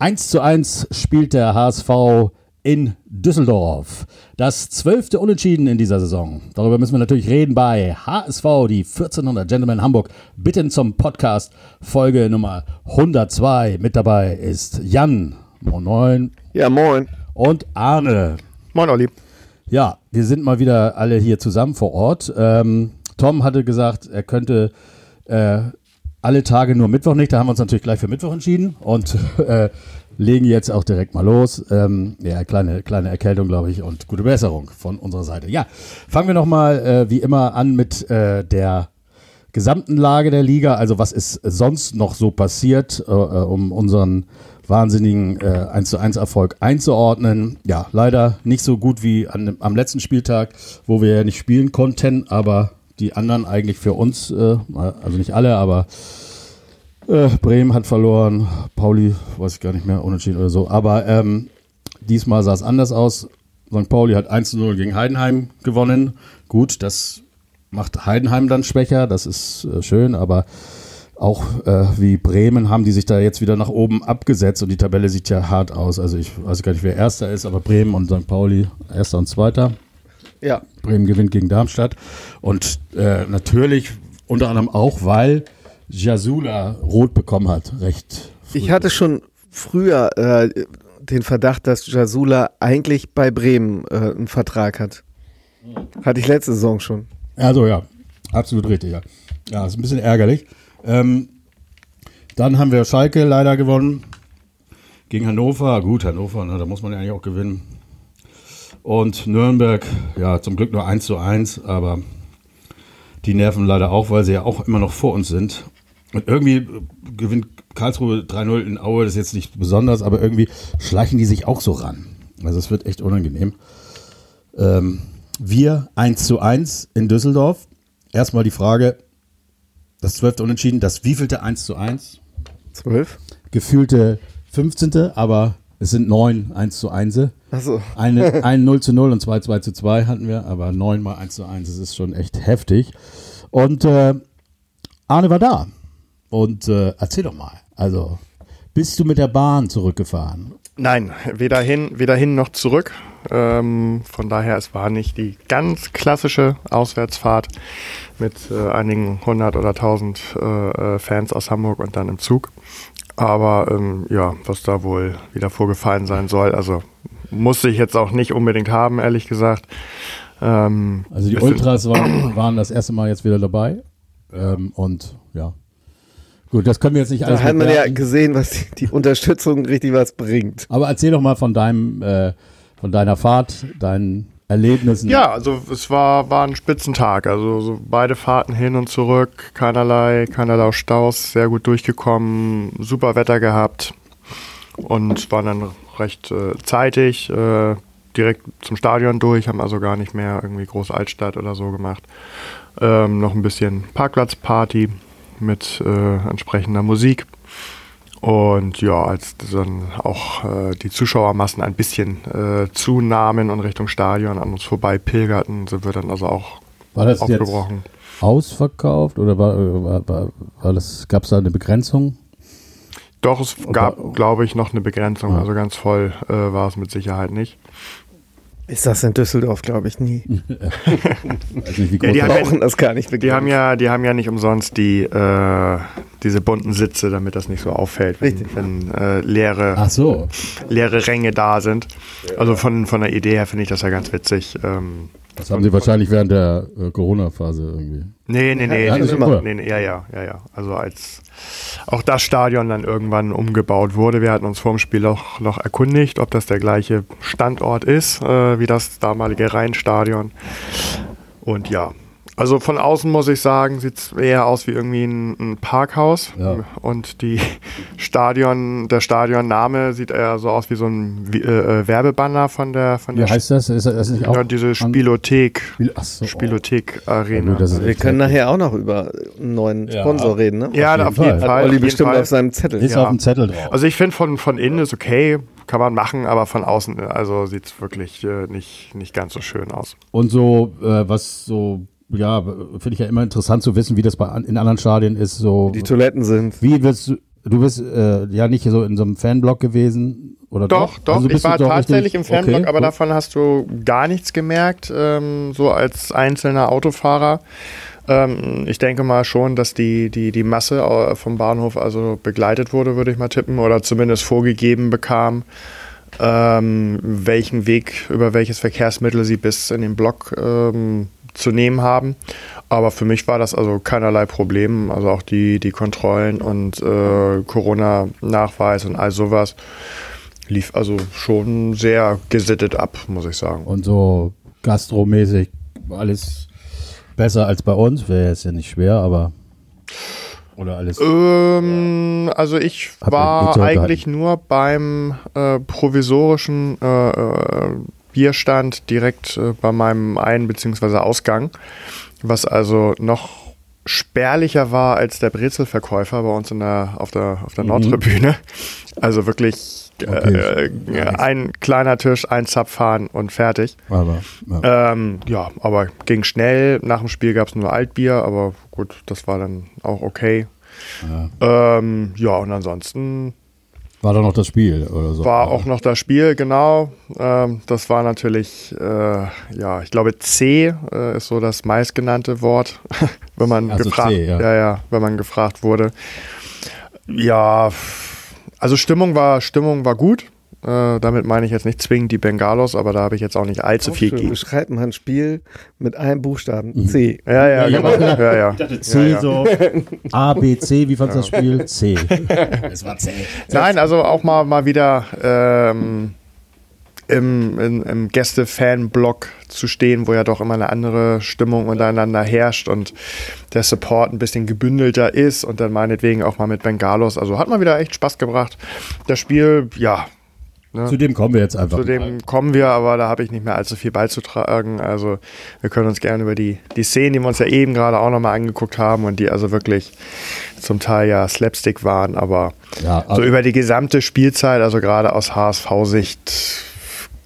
1 zu 1 spielt der HSV in Düsseldorf. Das zwölfte Unentschieden in dieser Saison. Darüber müssen wir natürlich reden bei HSV, die 1400 Gentlemen Hamburg. Bitten zum Podcast Folge Nummer 102. Mit dabei ist Jan. Moin, moin. Ja, moin. Und Arne. Moin, Olli. Ja, wir sind mal wieder alle hier zusammen vor Ort. Ähm, Tom hatte gesagt, er könnte äh, alle Tage nur Mittwoch nicht. Da haben wir uns natürlich gleich für Mittwoch entschieden und äh, legen jetzt auch direkt mal los. Ähm, ja, kleine, kleine Erkältung, glaube ich, und gute Besserung von unserer Seite. Ja, fangen wir nochmal äh, wie immer an mit äh, der gesamten Lage der Liga. Also was ist sonst noch so passiert, äh, um unseren wahnsinnigen äh, 1 zu 1 Erfolg einzuordnen. Ja, leider nicht so gut wie an, am letzten Spieltag, wo wir ja nicht spielen konnten, aber die anderen eigentlich für uns, äh, also nicht alle, aber äh, Bremen hat verloren, Pauli, weiß ich gar nicht mehr, unentschieden oder so. Aber ähm, diesmal sah es anders aus. St. Pauli hat 1 0 gegen Heidenheim gewonnen. Gut, das macht Heidenheim dann schwächer, das ist äh, schön, aber auch äh, wie Bremen haben die sich da jetzt wieder nach oben abgesetzt und die Tabelle sieht ja hart aus. Also ich weiß gar nicht, wer Erster ist, aber Bremen und St. Pauli Erster und Zweiter. Ja. Bremen gewinnt gegen Darmstadt. Und äh, natürlich unter anderem auch, weil Jasula rot bekommen hat. Recht. Früh. Ich hatte schon früher äh, den Verdacht, dass Jasula eigentlich bei Bremen äh, einen Vertrag hat. Hatte ich letzte Saison schon. Also ja, absolut richtig, ja. Ja, ist ein bisschen ärgerlich. Ähm, dann haben wir Schalke leider gewonnen. Gegen Hannover. Gut, Hannover, ne, da muss man ja eigentlich auch gewinnen. Und Nürnberg, ja, zum Glück nur 1 zu 1, aber die nerven leider auch, weil sie ja auch immer noch vor uns sind. Und irgendwie gewinnt Karlsruhe 3-0 in Aue, das ist jetzt nicht besonders, aber irgendwie schleichen die sich auch so ran. Also es wird echt unangenehm. Ähm, wir 1 zu 1 in Düsseldorf. Erstmal die Frage, das zwölfte Unentschieden, das wievielte 1 zu 1? 12. Gefühlte 15. Aber es sind neun 1 zu 1. Achso. Eine, ein 0 zu 0 und zwei 2 zu 2 hatten wir, aber neun mal 1 zu 1, das ist schon echt heftig. Und äh, Arne war da. Und äh, erzähl doch mal. Also, bist du mit der Bahn zurückgefahren? Nein, weder hin, weder hin noch zurück. Ähm, von daher, es war nicht die ganz klassische Auswärtsfahrt mit äh, einigen hundert oder tausend äh, äh Fans aus Hamburg und dann im Zug. Aber ähm, ja, was da wohl wieder vorgefallen sein soll, also musste ich jetzt auch nicht unbedingt haben, ehrlich gesagt. Ähm, also die Ultras waren, waren das erste Mal jetzt wieder dabei. Ähm, und ja, Gut, das können wir jetzt nicht alles. Da hat man ja gesehen, was die, die, Unterstützung richtig was bringt. Aber erzähl doch mal von deinem, äh, von deiner Fahrt, deinen Erlebnissen. Ja, also es war, war ein Spitzentag. Also so beide Fahrten hin und zurück, keinerlei, keinerlei Staus, sehr gut durchgekommen, super Wetter gehabt und waren dann recht äh, zeitig äh, direkt zum Stadion durch, haben also gar nicht mehr irgendwie große Altstadt oder so gemacht. Ähm, noch ein bisschen Parkplatzparty mit äh, entsprechender Musik. Und ja, als dann auch äh, die Zuschauermassen ein bisschen äh, zunahmen und Richtung Stadion an uns vorbei pilgerten, sind wir dann also auch war das aufgebrochen. Jetzt ausverkauft oder war, war, war, war das, gab es da eine Begrenzung? Doch, es gab, glaube ich, noch eine Begrenzung. Ja. Also ganz voll äh, war es mit Sicherheit nicht. Ist das in Düsseldorf, glaube ich, nie. nicht, ja, die brauchen ja, das gar nicht. Die haben ja, die haben ja nicht umsonst die, äh, diese bunten Sitze, damit das nicht so auffällt, wenn, wenn äh, leere, so. leere Ränge da sind. Also von, von der Idee her finde ich das ja ganz witzig. Ähm, das haben Sie wahrscheinlich während der äh, Corona-Phase irgendwie. Nee, nee, nee. Ja, nee, nee, nee, ja, ja, ja, ja. Also als auch das Stadion dann irgendwann umgebaut wurde. Wir hatten uns vor dem Spiel auch noch erkundigt, ob das der gleiche Standort ist äh, wie das damalige Rheinstadion. Und ja, also von außen muss ich sagen, sieht es eher aus wie irgendwie ein, ein Parkhaus. Ja. Und die Stadion, der Stadionname sieht eher so aus wie so ein äh, äh, Werbebanner von der von Wie heißt das? Ist das nicht auch ja, diese Spielothek. so, Spielothek Arena. Ja, Wir können nachher auch noch über einen neuen Sponsor reden, ne? Ja, auf jeden, Fall. Fall. Olli bestimmt Fall. auf seinem Zettel. Ist auf dem Zettel drauf. Also ich finde von, von innen ist okay, kann man machen, aber von außen also sieht es wirklich äh, nicht, nicht ganz so schön aus. Und so, äh, was so ja, finde ich ja immer interessant zu wissen, wie das bei, in anderen Stadien ist. So, die Toiletten sind. Wie wirst du, du bist äh, ja nicht so in so einem Fanblock gewesen, oder doch? Doch, Also ich war tatsächlich richtig- im Fanblock, okay, aber gut. davon hast du gar nichts gemerkt, ähm, so als einzelner Autofahrer. Ähm, ich denke mal schon, dass die, die, die Masse äh, vom Bahnhof also begleitet wurde, würde ich mal tippen, oder zumindest vorgegeben bekam, ähm, welchen Weg, über welches Verkehrsmittel sie bis in den Block ähm, zu nehmen haben. Aber für mich war das also keinerlei Problem. Also auch die, die Kontrollen und äh, Corona-Nachweis und all sowas lief also schon sehr gesittet ab, muss ich sagen. Und so gastromäßig alles besser als bei uns. Wäre jetzt ja nicht schwer, aber. Oder alles. Ähm, also ich Hab war eigentlich nur beim äh, provisorischen äh, äh, Bierstand direkt äh, bei meinem Ein- bzw. Ausgang, was also noch spärlicher war als der Brezelverkäufer bei uns in der, auf der, auf der Mhm. Nordtribüne. Also wirklich äh, Okay. äh, ein kleiner Tisch, ein Zapfhahn und fertig. Aber. Ja. Ähm, ja, aber ging schnell. Nach dem Spiel gab es nur Altbier, aber gut, das war dann auch okay. Ja. Ähm, ja, und ansonsten War doch noch das Spiel oder so. war auch noch das Spiel, genau. Ähm, das war natürlich, äh, ja, ich glaube, C äh, ist so das meistgenannte Wort, wenn man Ach so, gefragt, C, ja. ja, ja, wenn man gefragt wurde. Ja, also Stimmung war, Stimmung war gut. Äh, damit meine ich jetzt nicht zwingend die Bengalos, aber da habe ich jetzt auch nicht allzu viel Schön, gegen. beschreibt man ein Spiel mit einem Buchstaben. Mhm. C. Ja, ja, Ja, genau. ja. Ja, ja. C Ja, ja. so. A, B, C, wie fandst du das Spiel? C. Es war C. Nein, also auch mal, mal wieder ähm, im, im, im Gäste-Fan-Block zu stehen, wo ja doch immer eine andere Stimmung untereinander herrscht und der Support ein bisschen gebündelter ist und dann meinetwegen auch mal mit Bengalos. Also hat mal wieder echt Spaß gebracht. Das Spiel, ja, Zu dem kommen wir jetzt einfach. zu dem kommen wir, aber da habe ich nicht mehr allzu viel beizutragen. Also wir können uns gerne über die, die Szenen, die wir uns ja eben gerade auch nochmal angeguckt haben und die also wirklich zum Teil ja Slapstick waren, aber Ja, so also- über die gesamte Spielzeit, also gerade aus HSV-Sicht,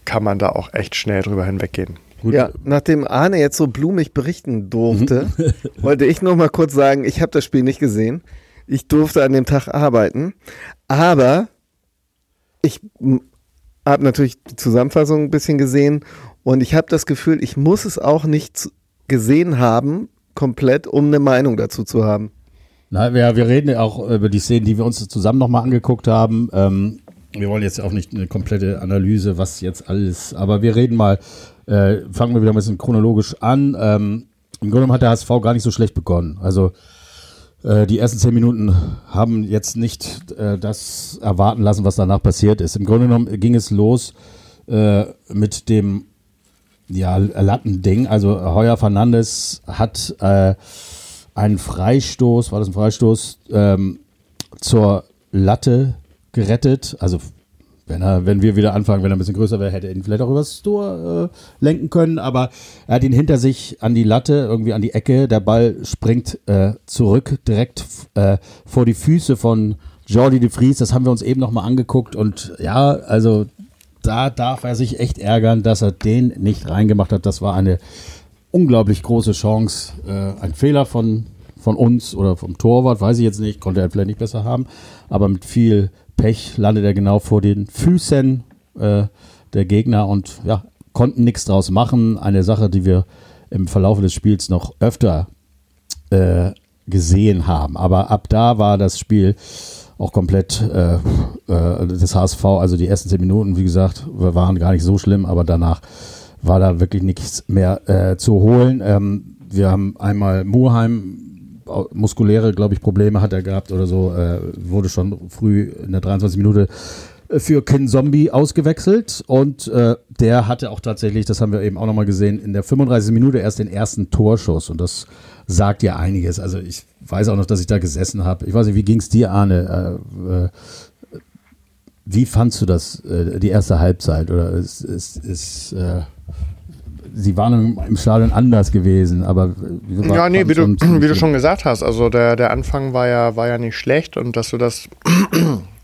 kann man da auch echt schnell drüber hinweggehen. Gut. Ja, nachdem Arne jetzt so blumig berichten durfte, Mhm. wollte ich noch mal kurz sagen, ich habe das Spiel nicht gesehen. Ich durfte an dem Tag arbeiten, aber ich habe natürlich die Zusammenfassung ein bisschen gesehen und ich habe das Gefühl, ich muss es auch nicht gesehen haben, komplett, um eine Meinung dazu zu haben. Na, wir, wir reden ja auch über die Szenen, die wir uns zusammen nochmal angeguckt haben. Ähm, wir wollen jetzt auch nicht eine komplette Analyse, was jetzt alles, aber wir reden mal, äh, fangen wir wieder ein bisschen chronologisch an. Ähm, Im Grunde genommen hat der HSV gar nicht so schlecht begonnen. Also die ersten zehn Minuten haben jetzt nicht äh, das erwarten lassen, was danach passiert ist. Im Grunde genommen ging es los äh, mit dem ja, Lattending. Also Heuer Fernandes hat äh, einen Freistoß, war das ein Freistoß, ähm, zur Latte gerettet. Also wenn er, wenn wir wieder anfangen, wenn er ein bisschen größer wäre, hätte er ihn vielleicht auch übers Tor äh, lenken können, aber er hat ihn hinter sich an die Latte, irgendwie an die Ecke. Der Ball springt äh, zurück, direkt äh, vor die Füße von Jordi de Vries. Das haben wir uns eben nochmal angeguckt und ja, also da darf er sich echt ärgern, dass er den nicht reingemacht hat. Das war eine unglaublich große Chance. Äh, ein Fehler von, von uns oder vom Torwart, weiß ich jetzt nicht, konnte er vielleicht nicht besser haben. Aber mit viel Pech landet er genau vor den Füßen äh, der Gegner und ja, konnten nichts draus machen. Eine Sache, die wir im Verlauf des Spiels noch öfter äh, gesehen haben. Aber ab da war das Spiel auch komplett äh, äh, des HSV, also die ersten zehn Minuten, wie gesagt, waren gar nicht so schlimm, aber danach war da wirklich nichts mehr äh, zu holen. Ähm, wir haben einmal Murheim, muskuläre, glaube ich, Probleme hat er gehabt oder so, äh, wurde schon früh in der 23 Minute äh, für Kin Zombie ausgewechselt und äh, der hatte auch tatsächlich, das haben wir eben auch nochmal gesehen, in der 35. Minute erst den ersten Torschuss und das sagt ja einiges. Also ich weiß auch noch, dass ich da gesessen habe. Ich weiß nicht, wie ging es dir, Arne? Äh, äh, wie fandst du das, äh, die erste Halbzeit? Oder ist, ist, ist äh, sie waren im, Stadion anders gewesen, aber wir Ja, nee, wie du, wie du schon gesagt hast, also der, der Anfang war ja, war ja nicht schlecht und dass du das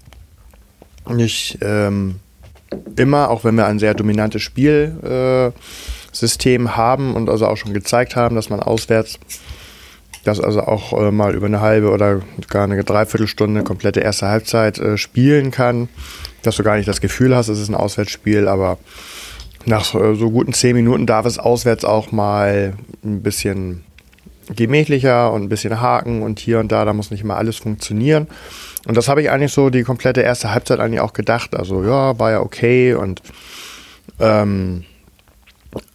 nicht ähm, immer, auch wenn wir ein sehr dominantes Spielsystem äh, haben und also auch schon gezeigt haben, dass man auswärts dass also auch äh, mal über eine halbe oder gar eine Dreiviertelstunde komplette erste Halbzeit äh, spielen kann, dass du gar nicht das Gefühl hast, es ist ein Auswärtsspiel, aber nach äh, so guten zehn Minuten darf es auswärts auch mal ein bisschen gemächlicher und ein bisschen haken und hier und da, da muss nicht immer alles funktionieren. Und das habe ich eigentlich so die komplette erste Halbzeit eigentlich auch gedacht. Also ja, war ja okay und ähm,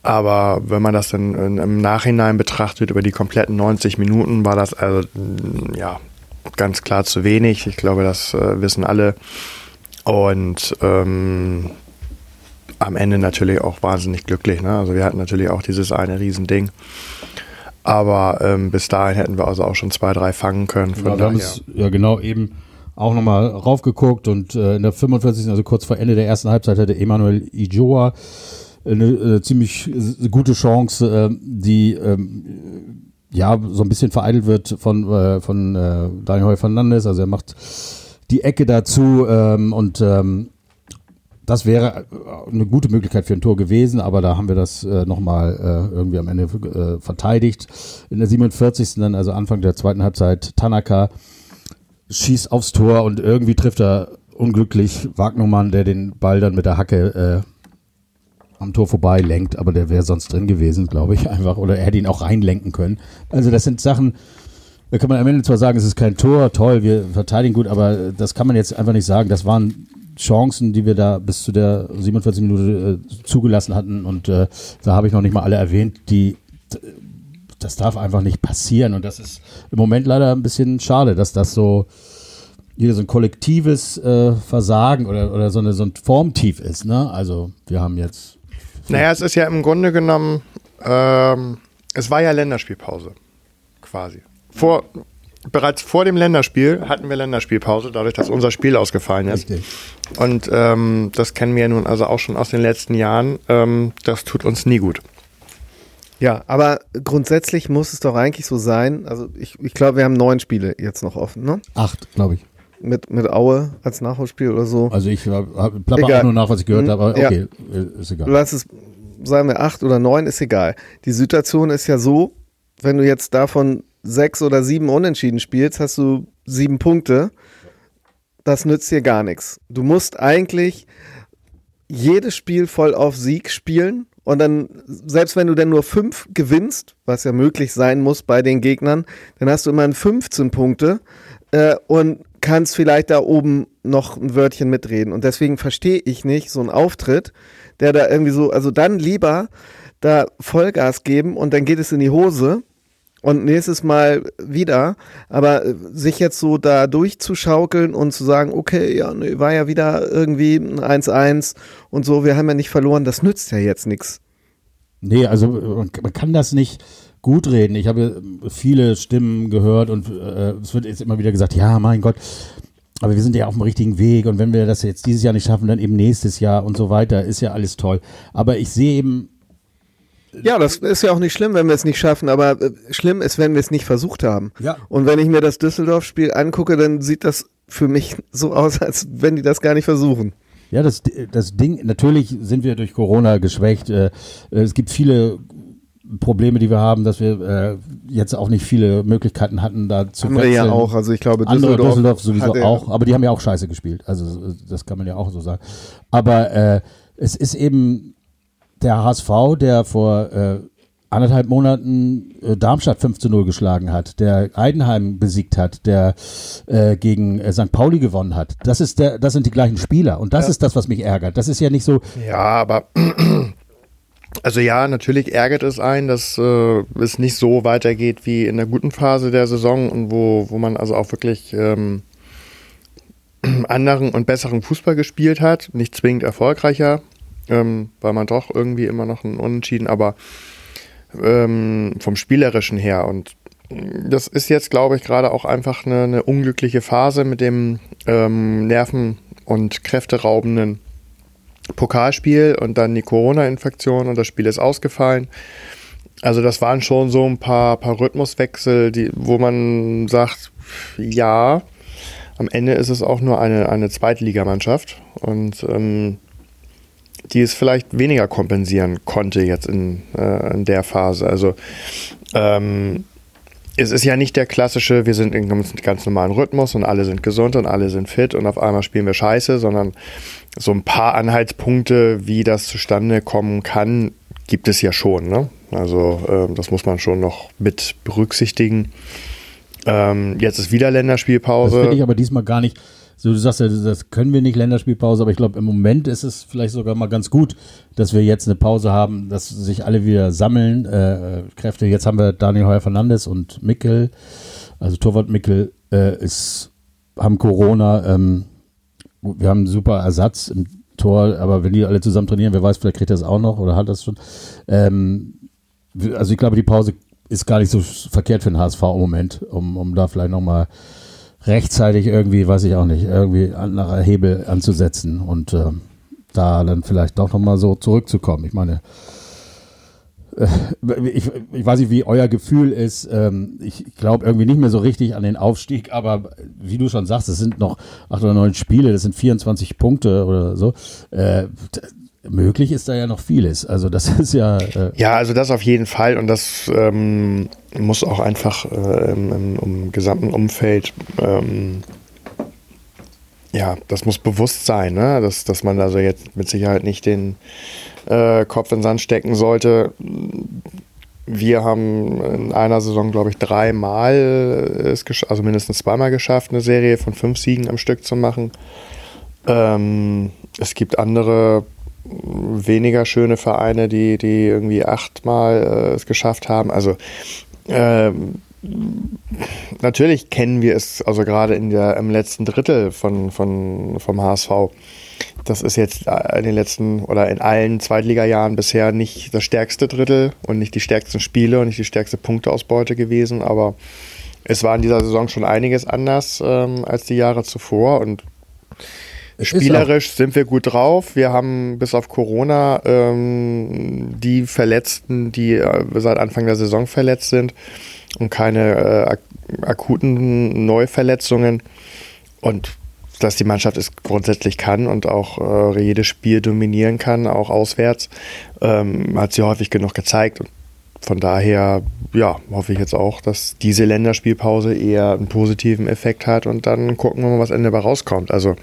aber wenn man das dann im Nachhinein betrachtet, über die kompletten 90 Minuten, war das also ja ganz klar zu wenig. Ich glaube, das äh, wissen alle. Und ähm, am Ende natürlich auch wahnsinnig glücklich. Ne? Also wir hatten natürlich auch dieses eine Riesending. Aber ähm, bis dahin hätten wir also auch schon zwei, drei fangen können. Genau, wir haben es ja genau eben auch nochmal raufgeguckt und äh, in der 45. also kurz vor Ende der ersten Halbzeit hatte Emanuel Ijoa eine, eine ziemlich gute Chance, äh, die ähm, ja so ein bisschen vereitelt wird von, äh, von äh, Daniel Heu Fernandes. Also er macht die Ecke dazu ähm, und ähm, das wäre eine gute Möglichkeit für ein Tor gewesen, aber da haben wir das äh, nochmal äh, irgendwie am Ende äh, verteidigt. In der 47. dann, also Anfang der zweiten Halbzeit, Tanaka schießt aufs Tor und irgendwie trifft er unglücklich Wagnermann, der den Ball dann mit der Hacke äh, am Tor vorbei lenkt, aber der wäre sonst drin gewesen, glaube ich, einfach. Oder er hätte ihn auch reinlenken können. Also das sind Sachen, da kann man am Ende zwar sagen, es ist kein Tor, toll, wir verteidigen gut, aber das kann man jetzt einfach nicht sagen. Das waren Chancen, die wir da bis zu der 47 Minute äh, zugelassen hatten und äh, da habe ich noch nicht mal alle erwähnt, die das darf einfach nicht passieren und das ist im Moment leider ein bisschen schade, dass das so wieder so ein kollektives äh, Versagen oder, oder so, eine, so ein Formtief ist. Ne? Also wir haben jetzt naja, es ist ja im Grunde genommen, ähm, es war ja Länderspielpause, quasi. Vor, bereits vor dem Länderspiel hatten wir Länderspielpause, dadurch, dass unser Spiel ausgefallen ist. Richtig. Und ähm, das kennen wir ja nun also auch schon aus den letzten Jahren. Ähm, das tut uns nie gut. Ja, aber grundsätzlich muss es doch eigentlich so sein. Also ich, ich glaube, wir haben neun Spiele jetzt noch offen, ne? Acht, glaube ich mit, mit Aue als Nachholspiel oder so. Also ich habe plapper auch nur nach, was ich gehört mhm. habe, aber okay, ja. ist egal. Lass es, sagen wir acht oder neun, ist egal. Die Situation ist ja so, wenn du jetzt davon sechs oder sieben Unentschieden spielst, hast du sieben Punkte. Das nützt dir gar nichts. Du musst eigentlich jedes Spiel voll auf Sieg spielen und dann, selbst wenn du dann nur fünf gewinnst, was ja möglich sein muss bei den Gegnern, dann hast du immerhin 15 Punkte äh, und kannst vielleicht da oben noch ein Wörtchen mitreden. Und deswegen verstehe ich nicht so einen Auftritt, der da irgendwie so, also dann lieber da Vollgas geben und dann geht es in die Hose und nächstes Mal wieder. Aber äh, sich jetzt so da durchzuschaukeln und zu sagen, okay, ja, nee, war ja wieder irgendwie ein 1-1 und so, wir haben ja nicht verloren, das nützt ja jetzt nichts. Nee, also man kann das nicht gut reden. Ich habe viele Stimmen gehört und äh, es wird jetzt immer wieder gesagt, ja, mein Gott, aber wir sind ja auf dem richtigen Weg und wenn wir das jetzt dieses Jahr nicht schaffen, dann eben nächstes Jahr und so weiter, ist ja alles toll. Aber ich sehe eben. Ja, das ist ja auch nicht schlimm, wenn wir es nicht schaffen, aber äh, schlimm ist, wenn wir es nicht versucht haben. Ja. Und wenn ich mir das Düsseldorf-Spiel angucke, dann sieht das für mich so aus, als wenn die das gar nicht versuchen. Ja, das, das Ding, natürlich sind wir durch Corona geschwächt. Äh, es gibt viele Probleme, die wir haben, dass wir äh, jetzt auch nicht viele Möglichkeiten hatten, da zu Andere wechseln. ja auch, also ich glaube Düsseldorf, Andere Düsseldorf sowieso auch, aber die haben ja auch scheiße gespielt, also das kann man ja auch so sagen. Aber äh, es ist eben der HSV, der vor äh, anderthalb Monaten äh, Darmstadt 5 zu 0 geschlagen hat, der Eidenheim besiegt hat, der äh, gegen äh, St. Pauli gewonnen hat. Das ist der, das sind die gleichen Spieler und das ja. ist das, was mich ärgert. Das ist ja nicht so. Ja, aber also ja, natürlich ärgert es einen, dass äh, es nicht so weitergeht wie in der guten Phase der Saison und wo, wo man also auch wirklich ähm, anderen und besseren Fußball gespielt hat. Nicht zwingend erfolgreicher, ähm, weil man doch irgendwie immer noch ein Unentschieden, aber ähm, vom Spielerischen her. Und das ist jetzt, glaube ich, gerade auch einfach eine, eine, unglückliche Phase mit dem ähm, Nerven- und Kräfteraubenden Pokalspiel und dann die Corona-Infektion und das Spiel ist ausgefallen. Also das waren schon so ein paar, paar Rhythmuswechsel, die, wo man sagt, ja, am Ende ist es auch nur eine, eine Zweitligamannschaft und ähm, die es vielleicht weniger kompensieren konnte jetzt in, äh, in der Phase. Also ähm, es ist ja nicht der klassische, wir sind in einem ganz normalen Rhythmus und alle sind gesund und alle sind fit und auf einmal spielen wir scheiße, sondern so ein paar Anhaltspunkte, wie das zustande kommen kann, gibt es ja schon. Ne? Also äh, das muss man schon noch mit berücksichtigen. Ähm, jetzt ist wieder Länderspielpause. Das finde ich aber diesmal gar nicht. So, du sagst ja, das können wir nicht, Länderspielpause, aber ich glaube, im Moment ist es vielleicht sogar mal ganz gut, dass wir jetzt eine Pause haben, dass sich alle wieder sammeln, äh, Kräfte. Jetzt haben wir Daniel Heuer Fernandes und Mickel, also Torwart Mickel äh, ist, haben Corona, ähm, wir haben einen super Ersatz im Tor, aber wenn die alle zusammen trainieren, wer weiß, vielleicht kriegt er es auch noch oder hat das schon. Ähm, also ich glaube, die Pause ist gar nicht so verkehrt für den HSV im Moment, um, um da vielleicht nochmal rechtzeitig irgendwie, weiß ich auch nicht, irgendwie anderer Hebel anzusetzen und äh, da dann vielleicht doch nochmal so zurückzukommen. Ich meine, äh, ich, ich, weiß nicht, wie euer Gefühl ist. Ähm, ich glaube irgendwie nicht mehr so richtig an den Aufstieg, aber wie du schon sagst, es sind noch acht oder neun Spiele, das sind 24 Punkte oder so. Äh, möglich ist da ja noch vieles. Also das ist ja. Äh ja, also das auf jeden Fall und das ähm, muss auch einfach äh, im, im, gesamten Umfeld. Ähm, ja, das muss bewusst sein, ne? dass, dass man also jetzt mit Sicherheit nicht den äh, Kopf in den Sand stecken sollte. Wir haben in einer Saison, glaube ich, dreimal also mindestens zweimal geschafft, eine Serie von fünf Siegen am Stück zu machen. Ähm, es gibt andere weniger schöne Vereine, die, die irgendwie achtmal äh, es geschafft haben. Also ähm, natürlich kennen wir es, also gerade in der, im letzten Drittel von, von, vom HSV. Das ist jetzt in den letzten oder in allen Zweitliga-Jahren bisher nicht das stärkste Drittel und nicht die stärksten Spiele und nicht die stärkste Punkteausbeute gewesen, aber es war in dieser Saison schon einiges anders ähm, als die Jahre zuvor und Spielerisch sind wir gut drauf. Wir haben bis auf Corona ähm, die Verletzten, die äh, seit Anfang der Saison verletzt sind und keine äh, ak akuten Neuverletzungen. Und dass die Mannschaft es grundsätzlich kann und auch äh, jedes Spiel dominieren kann, auch auswärts, ähm, hat sie häufig genug gezeigt. Und von daher, ja, hoffe ich jetzt auch, dass diese Länderspielpause eher einen positiven Effekt hat und dann gucken wir mal, was Ende dabei rauskommt. Also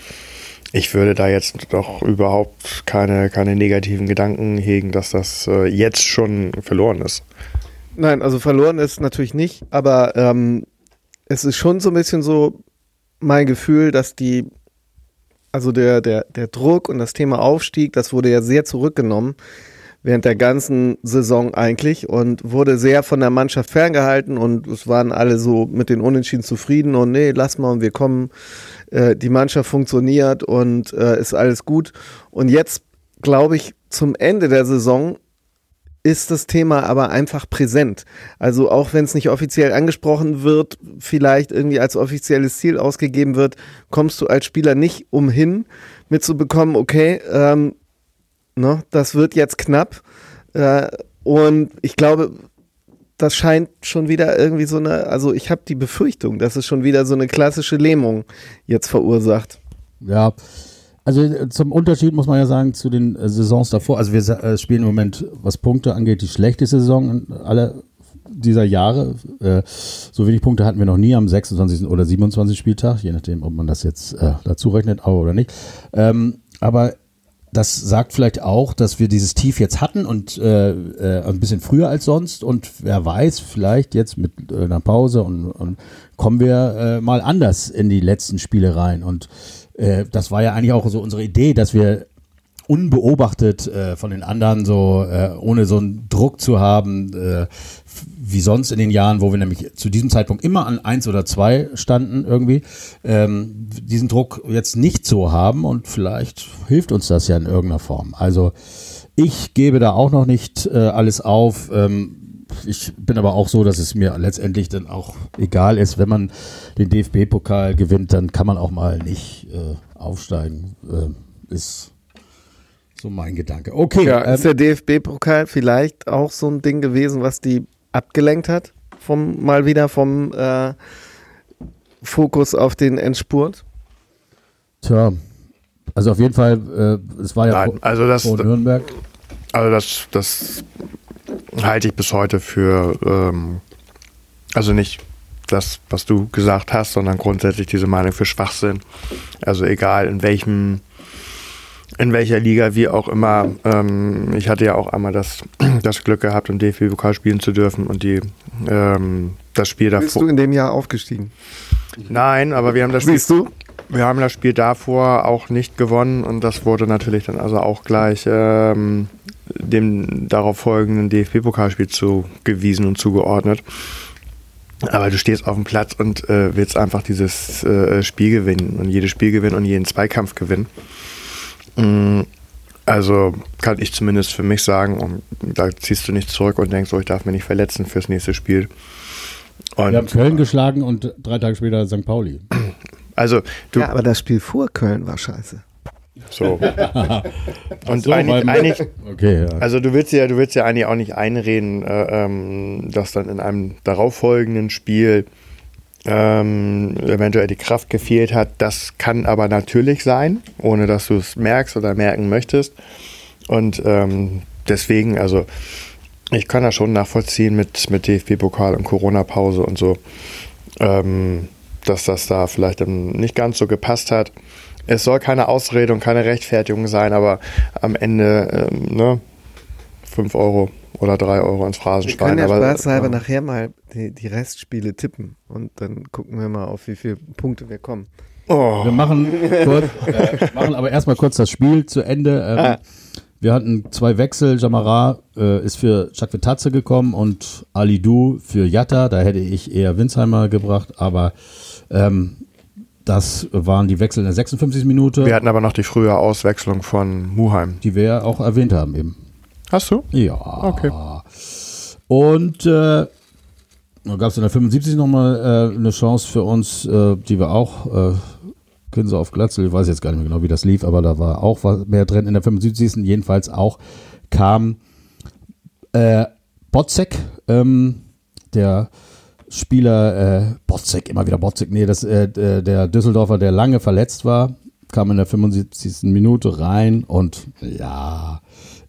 ich würde da jetzt doch überhaupt keine, keine negativen Gedanken hegen, dass das äh, jetzt schon verloren ist. Nein, also verloren ist natürlich nicht, aber ähm, es ist schon so ein bisschen so mein Gefühl, dass die, also der, der, der Druck und das Thema Aufstieg, das wurde ja sehr zurückgenommen während der ganzen Saison eigentlich und wurde sehr von der Mannschaft ferngehalten und es waren alle so mit den Unentschieden zufrieden und nee, lass mal und wir kommen, äh, die Mannschaft funktioniert und äh, ist alles gut. Und jetzt, glaube ich, zum Ende der Saison ist das Thema aber einfach präsent. Also auch wenn es nicht offiziell angesprochen wird, vielleicht irgendwie als offizielles Ziel ausgegeben wird, kommst du als Spieler nicht umhin mitzubekommen, okay, ähm, Ne? Das wird jetzt knapp. Äh, und ich glaube, das scheint schon wieder irgendwie so eine, also ich habe die Befürchtung, dass es schon wieder so eine klassische Lähmung jetzt verursacht. Ja, also äh, zum Unterschied muss man ja sagen zu den äh, Saisons davor. Also wir äh, spielen im Moment, was Punkte angeht, die schlechteste Saison aller dieser Jahre. So wenig Punkte hatten wir noch nie am 26. oder 27. Spieltag, je nachdem, ob man das jetzt dazu rechnet oder nicht. Ähm, aber das sagt vielleicht auch, dass wir dieses Tief jetzt hatten und äh, äh, ein bisschen früher als sonst. Und wer weiß, vielleicht jetzt mit äh, einer Pause und, und kommen wir äh, mal anders in die letzten Spiele rein. Und äh, das war ja eigentlich auch so unsere Idee, dass wir unbeobachtet äh, von den anderen, so äh, ohne so einen Druck zu haben, äh, wie sonst in den Jahren, wo wir nämlich zu diesem Zeitpunkt immer an eins oder zwei standen irgendwie, ähm, diesen Druck jetzt nicht so haben und vielleicht hilft uns das ja in irgendeiner Form. Also ich gebe da auch noch nicht äh, alles auf. Ähm, ich bin aber auch so, dass es mir letztendlich dann auch egal ist, wenn man den DFB-Pokal gewinnt, dann kann man auch mal nicht äh, aufsteigen. Äh, ist so mein Gedanke. Okay. Ja, ist ähm, der DFB-Pokal vielleicht auch so ein Ding gewesen, was die abgelenkt hat? Vom, mal wieder vom äh, Fokus auf den Endspurt? Tja, also auf jeden Fall, äh, es war ja Nein, also das, vor Nürnberg. Also das, das halte ich bis heute für ähm, Also nicht das, was du gesagt hast, sondern grundsätzlich diese Meinung für Schwachsinn. Also egal in welchem, in welcher Liga, wie auch immer. Ähm, ich hatte ja auch einmal das, das Glück gehabt, im DFB-Pokal spielen zu dürfen und die, ähm, das Spiel davor. Bist du in dem Jahr aufgestiegen? Nein, aber wir haben das Siehst du? Wir haben das Spiel davor auch nicht gewonnen und das wurde natürlich dann also auch gleich ähm, dem darauf folgenden DFB-Pokalspiel zugewiesen und zugeordnet. Aber du stehst auf dem Platz und äh, willst einfach dieses äh, Spiel gewinnen und jedes Spiel gewinnen und jeden Zweikampf gewinnen. Mm, also kann ich zumindest für mich sagen, und da ziehst du nicht zurück und denkst, oh, ich darf mich nicht verletzen fürs nächste Spiel. Und Wir haben Köln geschlagen und drei Tage später St. Pauli. Also du, ja, aber das Spiel vor Köln war scheiße. So. Und so, eigentlich, eigentlich Okay, ja. also du willst ja, du willst ja eigentlich auch nicht einreden, äh, ähm, dass dann in einem darauffolgenden Spiel ähm, eventuell die Kraft gefehlt hat. Das kann aber natürlich sein, ohne dass du es merkst oder merken möchtest. Und ähm, deswegen, also ich kann das schon nachvollziehen mit, mit DFB-Pokal und Corona-Pause und so, ähm, dass das da vielleicht nicht ganz so gepasst hat. Es soll keine Ausrede und keine Rechtfertigung sein, aber am Ende, ähm, ne, 5 Euro oder 3 Euro ins Wir Phrasenschwein. können ja aber, spaßhalber ja. nachher mal die, die Restspiele tippen und dann gucken wir mal, auf wie viele Punkte wir kommen. Oh, Wir machen, kurz, äh, machen aber erstmal kurz das Spiel zu Ende. Ähm, Ah. Wir hatten zwei Wechsel. Jamara äh, ist für Chakvetadze gekommen und Ali Du für Jatta. Da hätte ich eher Winsheimer gebracht, aber ähm, das waren die Wechsel in der 56. Minute, wir hatten aber noch die frühe Auswechslung von Muheim. die wir ja auch erwähnt haben eben. Hast du? Ja. Okay. Und äh, da gab es in der 75 nochmal äh, eine Chance für uns, äh, die wir auch, äh, Kinse auf Glatzel, ich weiß jetzt gar nicht mehr genau, wie das lief, aber da war auch was mehr drin. In der 75. jedenfalls auch kam äh, Botzek, ähm, der Spieler, äh, Botzek, immer wieder Botzek, nee, das, äh, der der Düsseldorfer, der lange verletzt war, kam in der 75. Minute rein und ja,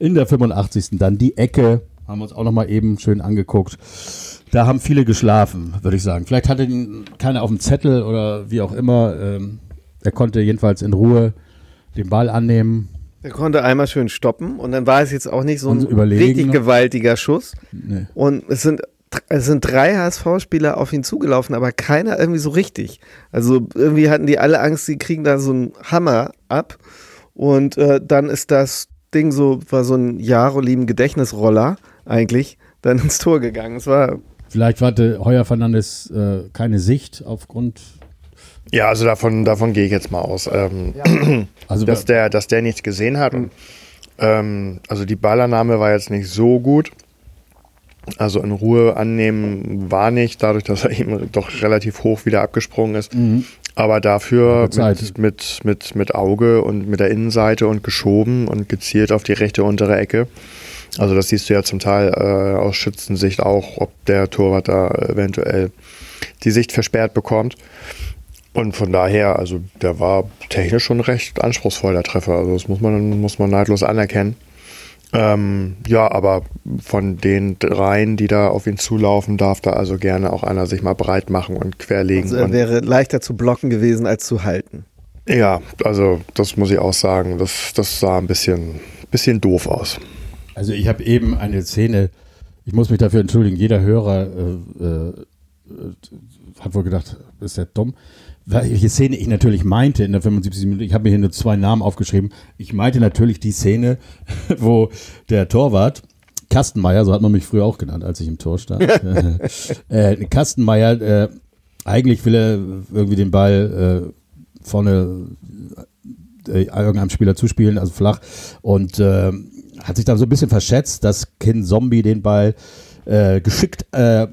in der 85. dann die Ecke, haben wir uns auch nochmal eben schön angeguckt. Da haben viele geschlafen, würde ich sagen. Vielleicht hatte ihn keiner auf dem Zettel oder wie auch immer. Ähm, er konnte jedenfalls in Ruhe den Ball annehmen. Der konnte einmal schön stoppen und dann war es jetzt auch nicht so ein richtig gewaltiger Schuss. Nee. Und es sind, es sind drei HSV-Spieler auf ihn zugelaufen, aber keiner irgendwie so richtig. Also irgendwie hatten die alle Angst, sie kriegen da so einen Hammer ab. Und äh, dann ist das Ding so, war so ein Jarolim-Gedächtnisroller eigentlich, dann ins Tor gegangen. Es war Vielleicht hatte Heuer Fernandes äh, keine Sicht aufgrund. Ja, also davon, davon gehe ich jetzt mal aus. Ähm, Also dass der, dass der nichts gesehen hat. Und, ähm, also die Ballannahme war jetzt nicht so gut. Also in Ruhe annehmen war nicht, dadurch, dass er eben doch relativ hoch wieder abgesprungen ist. Aber dafür mit, mit, mit, mit Auge und mit der Innenseite und geschoben und gezielt auf die rechte untere Ecke. Also das siehst du ja zum Teil äh, aus Schützensicht auch, ob der Torwart da eventuell die Sicht versperrt bekommt. Und von daher, also der war technisch schon recht anspruchsvoll, der Treffer. Also das muss man, muss man neidlos anerkennen. Ähm, ja, aber von den dreien, die da auf ihn zulaufen, darf da also gerne auch einer sich mal breit machen und querlegen. also er und, wäre leichter zu blocken gewesen als zu halten. ja, also das muss ich auch sagen. Das, das sah ein bisschen, bisschen doof aus. Also ich habe eben eine Szene, ich muss mich dafür entschuldigen, jeder Hörer äh, äh, hat wohl gedacht, ist der dumm. Welche Szene ich natürlich meinte in der 75 Minute, ich habe mir hier nur zwei Namen aufgeschrieben. Ich meinte natürlich die Szene, wo der Torwart, Kastenmeier, so hat man mich früher auch genannt, als ich im Tor stand. äh, Kastenmeier, äh, eigentlich will er irgendwie den Ball äh, vorne äh, irgendeinem Spieler zuspielen, also flach. Und äh, hat sich dann so ein bisschen verschätzt, dass Kin Zombie den Ball äh, geschickt äh,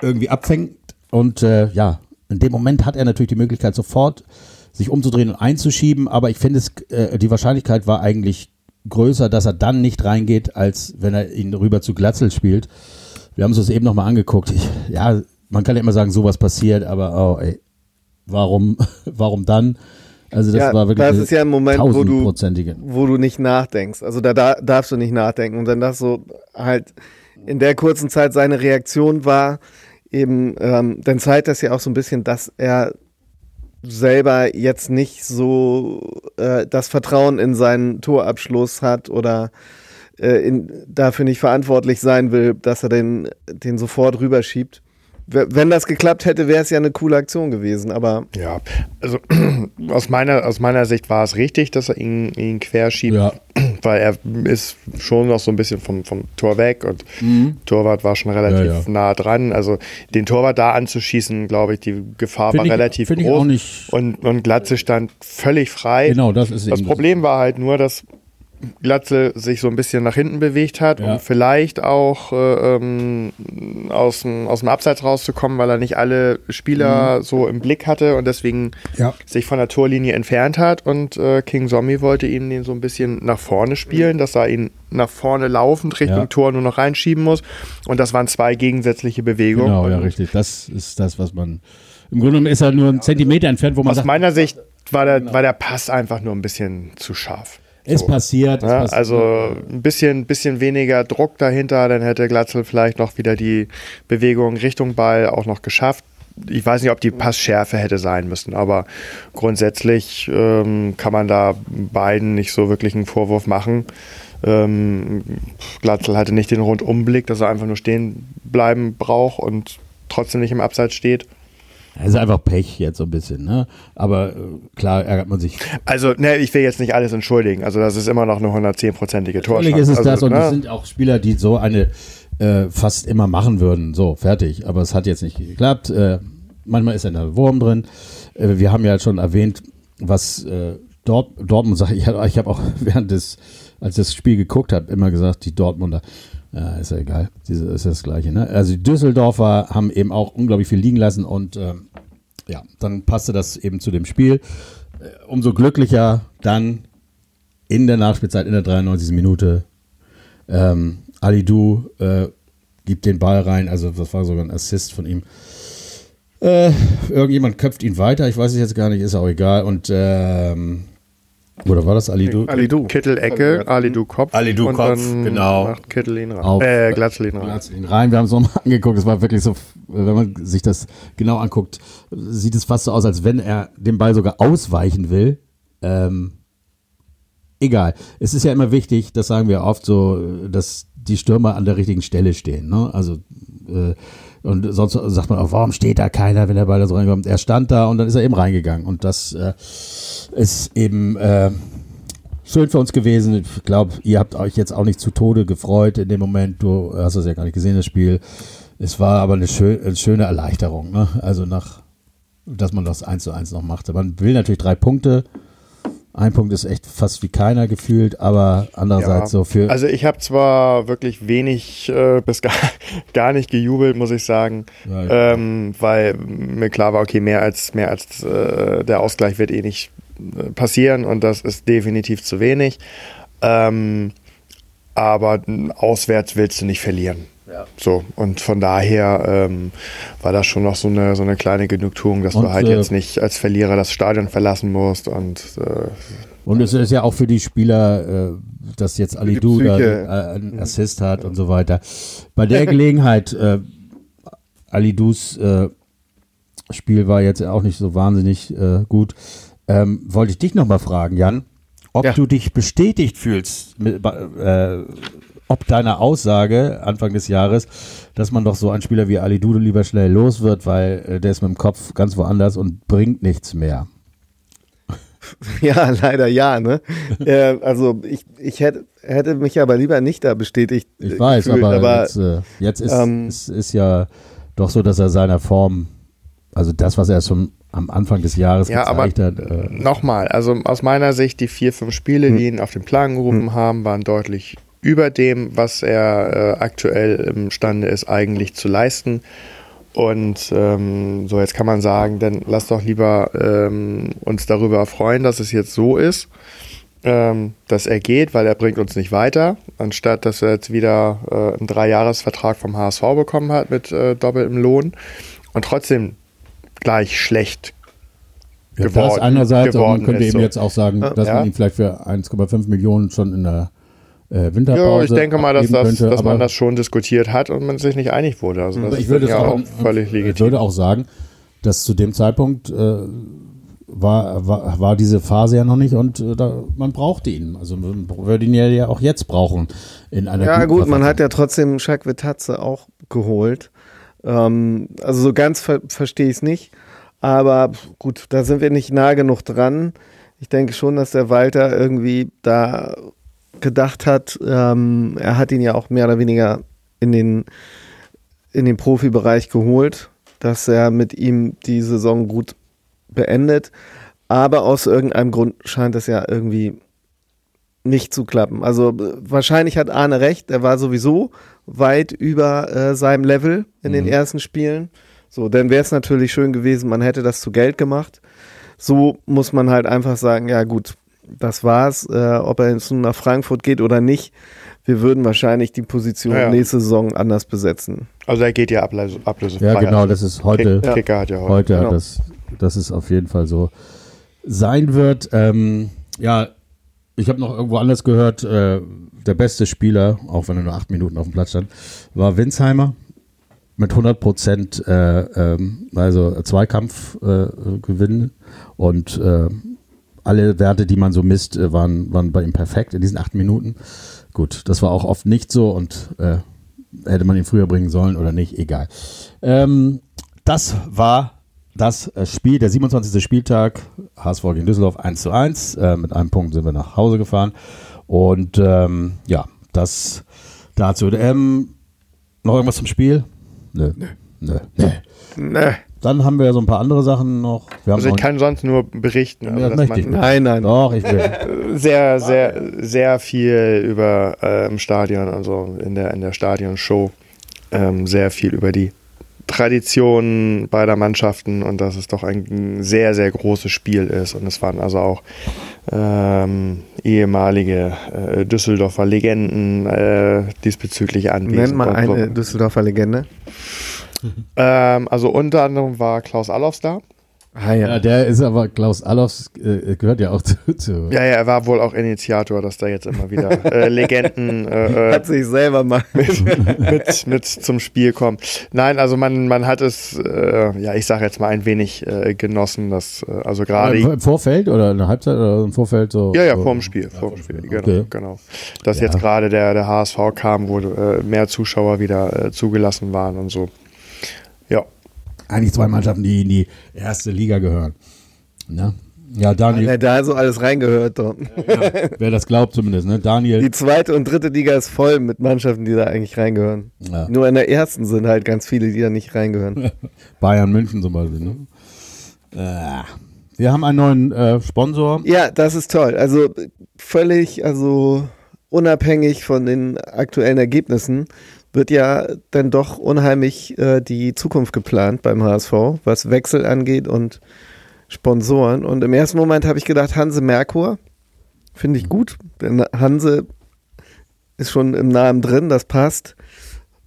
irgendwie abfängt. Und äh, ja, in dem Moment hat er natürlich die Möglichkeit, sofort sich umzudrehen und einzuschieben. Aber ich finde, es äh, die Wahrscheinlichkeit war eigentlich größer, dass er dann nicht reingeht, als wenn er ihn rüber zu Glatzel spielt. Wir haben uns das eben nochmal angeguckt. Ich, ja, man kann ja immer sagen, sowas passiert, aber oh, ey, warum, warum dann? Also das ja, war wirklich das ist ja ein Moment, wo du, wo du nicht nachdenkst. Also da, da darfst du nicht nachdenken. Und dann das so halt in der kurzen Zeit seine Reaktion war, eben, ähm, dann zeigt das ja auch so ein bisschen, dass er selber jetzt nicht so äh, das Vertrauen in seinen Torabschluss hat oder äh, in, dafür nicht verantwortlich sein will, dass er den, den sofort rüberschiebt. Wenn das geklappt hätte, wäre es ja eine coole Aktion gewesen, aber. Ja, also aus meiner, aus meiner Sicht war es richtig, dass er ihn, ihn querschiebt, Ja. weil er ist schon noch so ein bisschen vom, vom Tor weg und Torwart war schon relativ Ja, ja. nah dran. Also den Torwart da anzuschießen, glaube ich, die Gefahr Find war ich- relativ groß. auch nicht- Und, und Glatze stand völlig frei. Genau, das ist Das eben Problem war halt nur, dass Glatze sich so ein bisschen nach hinten bewegt hat, Ja. um vielleicht auch äh, ähm, aus, dem, aus dem Abseits rauszukommen, weil er nicht alle Spieler so im Blick hatte und deswegen Ja. sich von der Torlinie entfernt hat. Und äh, King Zombie wollte ihn den so ein bisschen nach vorne spielen, dass er ihn nach vorne laufend Richtung Ja. Tor nur noch reinschieben muss. Und das waren zwei gegensätzliche Bewegungen. Genau, ja, richtig. Das ist das, was man. Im Grunde genommen ist er nur ein Zentimeter entfernt, wo man Aus sagt, meiner Sicht war der, war der Pass einfach nur ein bisschen zu scharf. Es So. passiert. Ja, passiert. also ein bisschen, bisschen weniger Druck dahinter, dann hätte Glatzel vielleicht noch wieder die Bewegung Richtung Ball auch noch geschafft. Ich weiß nicht, ob die Passschärfe hätte sein müssen, aber grundsätzlich ähm, kann man da beiden nicht so wirklich einen Vorwurf machen. Ähm, Glatzel hatte nicht den Rundumblick, dass er einfach nur stehen bleiben braucht und trotzdem nicht im Abseits steht. Es ist einfach Pech jetzt so ein bisschen, ne? Aber äh, klar ärgert man sich. Also, ne, ich will jetzt nicht alles entschuldigen. Also, das ist immer noch eine 110-prozentige Torschance. Natürlich ist es also, das und ne? es sind auch Spieler, die so eine äh, fast immer machen würden. So, fertig. Aber es hat jetzt nicht geklappt. Äh, manchmal ist ein Wurm drin. Äh, wir haben ja schon erwähnt, was äh, Dort, Dortmund sagt. Ich habe ich hab auch während des, als ich das Spiel geguckt habe, immer gesagt, die Dortmunder, ja, ist ja egal, diese ist das Gleiche. Ne? Also die Düsseldorfer haben eben auch unglaublich viel liegen lassen und ähm, ja, dann passte das eben zu dem Spiel. Äh, umso glücklicher dann in der Nachspielzeit, in der 93. Minute, ähm, Alidu äh, gibt den Ball rein, also das war sogar ein Assist von ihm. Äh, irgendjemand köpft ihn weiter, ich weiß es jetzt gar nicht, ist auch egal. Und ähm, oder war das Alidu? Alidu. Kittel Ecke, Alidu Kopf. Alidu Kopf, genau. Macht Kittel ihn rein. Auf- äh, Glatzel ihn rein. Platz ihn rein. Wir haben es nochmal angeguckt. Es war wirklich so, wenn man sich das genau anguckt, sieht es fast so aus, als wenn er den Ball sogar ausweichen will. Ähm, egal. Es ist ja immer wichtig, das sagen wir oft so, dass die Stürmer an der richtigen Stelle stehen. Ne? Also äh, und sonst sagt man auch, warum steht da keiner, wenn der Ball da so reinkommt? Er stand da und dann ist er eben reingegangen. Und das äh, ist eben äh, schön für uns gewesen. Ich glaube, ihr habt euch jetzt auch nicht zu Tode gefreut in dem Moment. Du hast es ja gar nicht gesehen, das Spiel. Es war aber eine, schön, eine schöne Erleichterung. Ne? Also nach, dass man das 1 zu 1 noch machte. Man will natürlich drei Punkte. Ein Punkt ist echt fast wie keiner gefühlt, aber andererseits so für. Also ich habe zwar wirklich wenig äh, bis gar, gar nicht gejubelt, muss ich sagen, Ja, ähm, weil mir klar war, okay, mehr als mehr als äh, der Ausgleich wird eh nicht äh, passieren und das ist definitiv zu wenig. Ähm, aber auswärts willst du nicht verlieren. So, und von daher ähm, war das schon noch so eine, so eine kleine Genugtuung, dass Und, du halt äh, jetzt nicht als Verlierer das Stadion verlassen musst und äh, Und es ist ja auch für die Spieler, äh, dass jetzt Alidu da Psyche. äh, einen Assist hat und so weiter. Bei der Gelegenheit, äh, Alidus äh, Spiel war jetzt auch nicht so wahnsinnig äh, gut. Ähm, wollte ich dich nochmal fragen, Jan, ob Ja. du dich bestätigt fühlst, mit, äh, ob deine Aussage Anfang des Jahres, dass man doch so einen Spieler wie Alidu lieber schnell los wird, weil äh, der ist mit dem Kopf ganz woanders und bringt nichts mehr. Ja, leider ja, ne? äh, also ich, ich hätte, hätte mich aber lieber nicht da bestätigt. Ich äh, weiß, gefühlt, aber, jetzt, äh, jetzt ist, ähm, ist, ist ja doch so, dass er seiner Form, also das, was er schon am Anfang des Jahres Ja, aber gezeigt hat, äh, Nochmal, also aus meiner Sicht, die vier, fünf Spiele, Hm. die ihn auf den Plan gerufen haben, waren deutlich über dem, was er äh, aktuell imstande ist, eigentlich zu leisten. Und ähm, so, jetzt kann man sagen, dann lass doch lieber ähm, uns darüber freuen, dass es jetzt so ist, ähm, dass er geht, weil er bringt uns nicht weiter, anstatt dass er jetzt wieder äh, einen Dreijahresvertrag vom HSV bekommen hat mit äh, doppeltem Lohn und trotzdem gleich schlecht ja, das geworden- einerseits, aber man geworden könnte eben so. jetzt auch sagen, dass Ja. man ihn vielleicht für 1,5 Millionen schon in der äh, Winterpause. Ja, ich denke mal, dass, das, könnte, dass man das schon diskutiert hat und man sich nicht einig wurde. Also das ich ist würde, ja es auch, auch völlig ich legitim. würde auch sagen, dass zu dem Zeitpunkt äh, war, war, war diese Phase ja noch nicht und äh, da, man brauchte ihn. Also man würde ihn ja, auch jetzt brauchen in einer Ja, gut, man hat ja trotzdem Jacques Vitatze auch geholt. Ähm, also so ganz ver verstehe ich es nicht. Aber gut, da sind wir nicht nah genug dran. Ich denke schon, dass der Walter irgendwie da gedacht hat, ähm, er hat ihn ja auch mehr oder weniger in den, in den Profibereich geholt, dass er mit ihm die Saison gut beendet. Aber aus irgendeinem Grund scheint es ja irgendwie nicht zu klappen. Also äh, wahrscheinlich hat Arne recht, er war sowieso weit über äh, seinem Level in den ersten Spielen. So, dann wäre es natürlich schön gewesen, man hätte das zu Geld gemacht. So muss man halt einfach sagen, ja gut, das war's. Äh, ob er jetzt nun nach Frankfurt geht oder nicht, wir würden wahrscheinlich die Position Ja, nächste Saison anders besetzen. Also er geht ja ablöse, ablösefrei. Ja, genau, das ist heute. Kick, Kicker hat ja heute. Heute genau. hat das, dass es auf jeden Fall so sein wird. Ähm, ja, ich habe noch irgendwo anders gehört, äh, der beste Spieler, auch wenn er nur acht Minuten auf dem Platz stand, war Winsheimer mit 100 Prozent, äh, ähm, also Zweikampf äh, gewinnen und äh, alle Werte, die man so misst, äh, waren, waren bei ihm perfekt in diesen acht Minuten. Gut, das war auch oft nicht so und äh, hätte man ihn früher bringen sollen oder nicht, egal. Ähm, das war das äh, Spiel, der 27. Spieltag, HSV gegen Düsseldorf 1 zu 1. Äh, mit einem Punkt sind wir nach Hause gefahren. Und ähm, ja, das dazu. Ähm, noch irgendwas zum Spiel? Nö. Nö. Nö. Ne. Dann haben wir so ein paar andere Sachen noch. Wir haben Also ich kann sonst nur berichten. Also Ja, das dass möchte ich nicht. Nein, nein. Doch, ich will. sehr, sehr, sehr viel über äh, im Stadion, also in der, in der Stadionshow, ähm, sehr viel über die Traditionen beider Mannschaften und dass es doch ein sehr, sehr großes Spiel ist. Und es waren also auch ähm, ehemalige äh, Düsseldorfer Legenden äh, diesbezüglich anwesend. Nenn mal so. eine Düsseldorfer Legende. Ähm, also unter anderem war Klaus Allofs da. Ah Ja, der ist aber, Klaus Allofs äh, gehört ja auch zu. zu Ja, ja, er war wohl auch Initiator, dass da jetzt immer wieder äh, Legenden äh, äh, Hat sich selber mal. mit, mit zum Spiel kommen. Nein, also man, man hat es, äh, ja, ich sage jetzt mal ein wenig äh, genossen, dass, äh, also gerade. Im Vorfeld oder in der Halbzeit oder im Vorfeld so? Ja, ja, so, vorm Spiel, vorm Spiel, genau, Okay. genau. Dass Ja. jetzt gerade der, der HSV kam, wo äh, mehr Zuschauer wieder äh, zugelassen waren und so. Ja, Eigentlich zwei Mannschaften, die in die erste Liga gehören. Ne? Ja, Daniel, er da so alles reingehört dort. wer das glaubt zumindest, ne? Daniel. Die zweite und dritte Liga ist voll mit Mannschaften, die da eigentlich reingehören. Ja. Nur in der ersten sind halt ganz viele, die da nicht reingehören. Bayern München zum Beispiel. Ne? Äh, wir haben einen neuen äh, Sponsor. Ja, das ist toll. Also völlig, also unabhängig von den aktuellen Ergebnissen wird ja dann doch unheimlich äh, die Zukunft geplant beim HSV, was Wechsel angeht und Sponsoren. Und im ersten Moment habe ich gedacht, Hanse Merkur, finde ich gut, denn Hanse ist schon im Namen drin, das passt.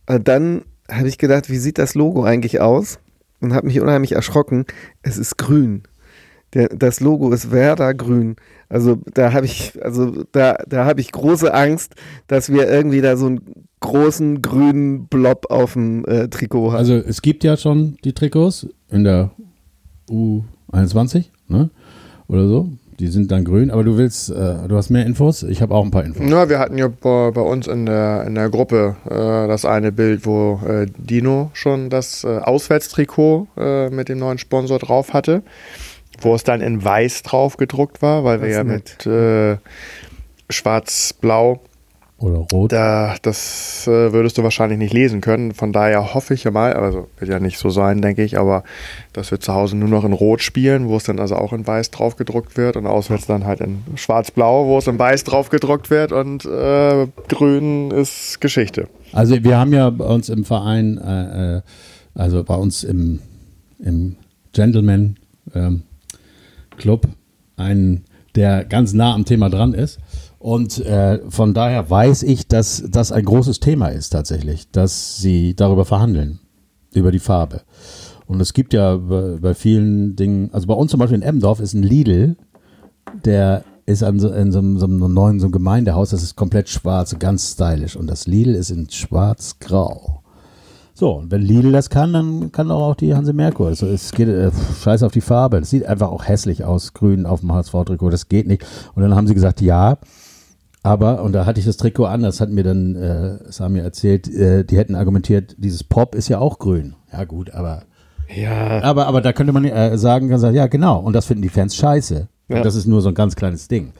Dann habe ich gedacht, wie sieht das Logo eigentlich aus? Und habe mich unheimlich erschrocken. Es ist grün. Der, das Logo ist Werder grün. Also da habe ich, also da, da habe ich große Angst, dass wir irgendwie da so einen großen grünen Blob auf dem äh, Trikot haben. Also es gibt ja schon die Trikots in der U21, ne? Oder so. Die sind dann grün, aber du willst, äh, du hast mehr Infos? Ich habe auch ein paar Infos. Na, wir hatten ja bei, bei uns in der, in der Gruppe äh, das eine Bild, wo äh, Dino schon das äh, Auswärtstrikot äh, mit dem neuen Sponsor drauf hatte, wo es dann in weiß drauf gedruckt war, weil wir Das ja ist mit äh, schwarz-blau, Oder rot. da, das äh, würdest du wahrscheinlich nicht lesen können. Von daher hoffe ich ja mal, also wird ja nicht so sein, denke ich, aber dass wir zu Hause nur noch in Rot spielen, wo es dann also auch in Weiß drauf gedruckt wird und auswärts dann halt in Schwarz-Blau, wo es in Weiß drauf gedruckt wird und äh, Grün ist Geschichte. Also wir haben ja bei uns im Verein, äh, äh, also bei uns im, im Gentleman ähm, Club, einen, der ganz nah am Thema dran ist. Und äh, von daher weiß ich, dass das ein großes Thema ist tatsächlich, dass sie darüber verhandeln, über die Farbe. Und es gibt ja bei, vielen Dingen, also bei uns zum Beispiel in Emmendorf ist ein Lidl, der ist an so, in so, einem- so einem neuen so einem Gemeindehaus, das ist komplett schwarz, ganz stylisch. Und das Lidl ist in schwarz-grau. So, und wenn Lidl das kann, dann kann auch, auch die Hanse Merkur. Also es geht äh, scheiß auf die Farbe. Das sieht einfach auch hässlich aus, grün auf dem HSV-Trikot. Das geht nicht. Und dann haben sie gesagt, ja, aber, und da hatte ich das Trikot an, das hat mir dann äh, Samir erzählt, äh, die hätten argumentiert, dieses Pop ist ja auch grün. Ja, gut, aber Ja. aber, aber da könnte man äh, sagen, kann sagen, ja genau, und das finden die Fans scheiße. Ja. Und das ist nur so ein ganz kleines Ding.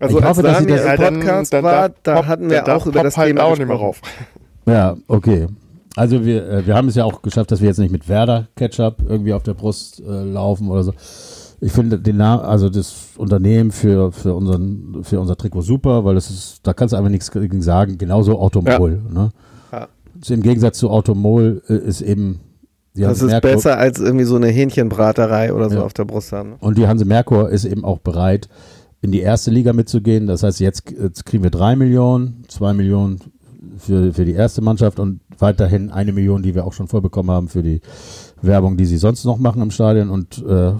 Also Ich als hoffe, dass Daniel das- Podcast war, da hatten wir auch über das halt Thema auch nicht mehr rauf. Ja, okay. Also wir, äh, wir haben es ja auch geschafft, dass wir jetzt nicht mit Werder Ketchup irgendwie auf der Brust äh, laufen oder so. Ich finde den Namen, also das Unternehmen für, für, unseren, für unser Trikot super, weil das ist, da kannst du einfach nichts gegen sagen. Genauso Automol. Ne? Ja. Im Gegensatz zu Automol äh, ist eben die Das ist Merkur- besser als irgendwie so eine Hähnchenbraterei oder so Ja. auf der Brust haben. ne? Und die Hanse Merkur ist eben auch bereit, in die erste Liga mitzugehen. Das heißt, jetzt, jetzt kriegen wir drei Millionen, zwei Millionen für, für die erste Mannschaft und weiterhin eine Million, die wir auch schon vorbekommen haben für die Werbung, die sie sonst noch machen im Stadion. Und äh,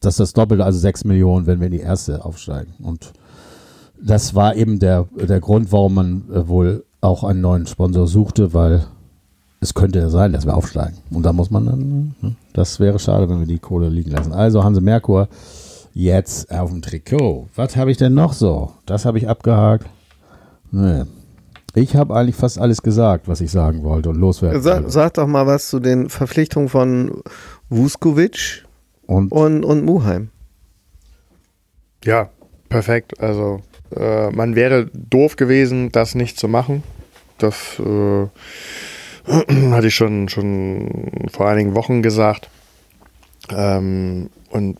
das ist das Doppelte, also sechs Millionen, wenn wir in die erste aufsteigen. Und das war eben der, der Grund, warum man äh, wohl auch einen neuen Sponsor suchte, weil es könnte ja sein, dass wir aufsteigen. Und da muss man dann, äh, das wäre schade, wenn wir die Kohle liegen lassen. Also Hanse Merkur jetzt auf dem Trikot. Was habe ich denn noch so? Das habe ich abgehakt. Nee. Ich habe eigentlich fast alles gesagt, was ich sagen wollte und loswerden Sag, wollte. sag doch mal was zu den Verpflichtungen von Vuskovic Und und, und Muheim. Ja, perfekt. Also äh, man wäre doof gewesen, das nicht zu machen. Das äh, hatte ich schon, schon vor einigen Wochen gesagt. Ähm, und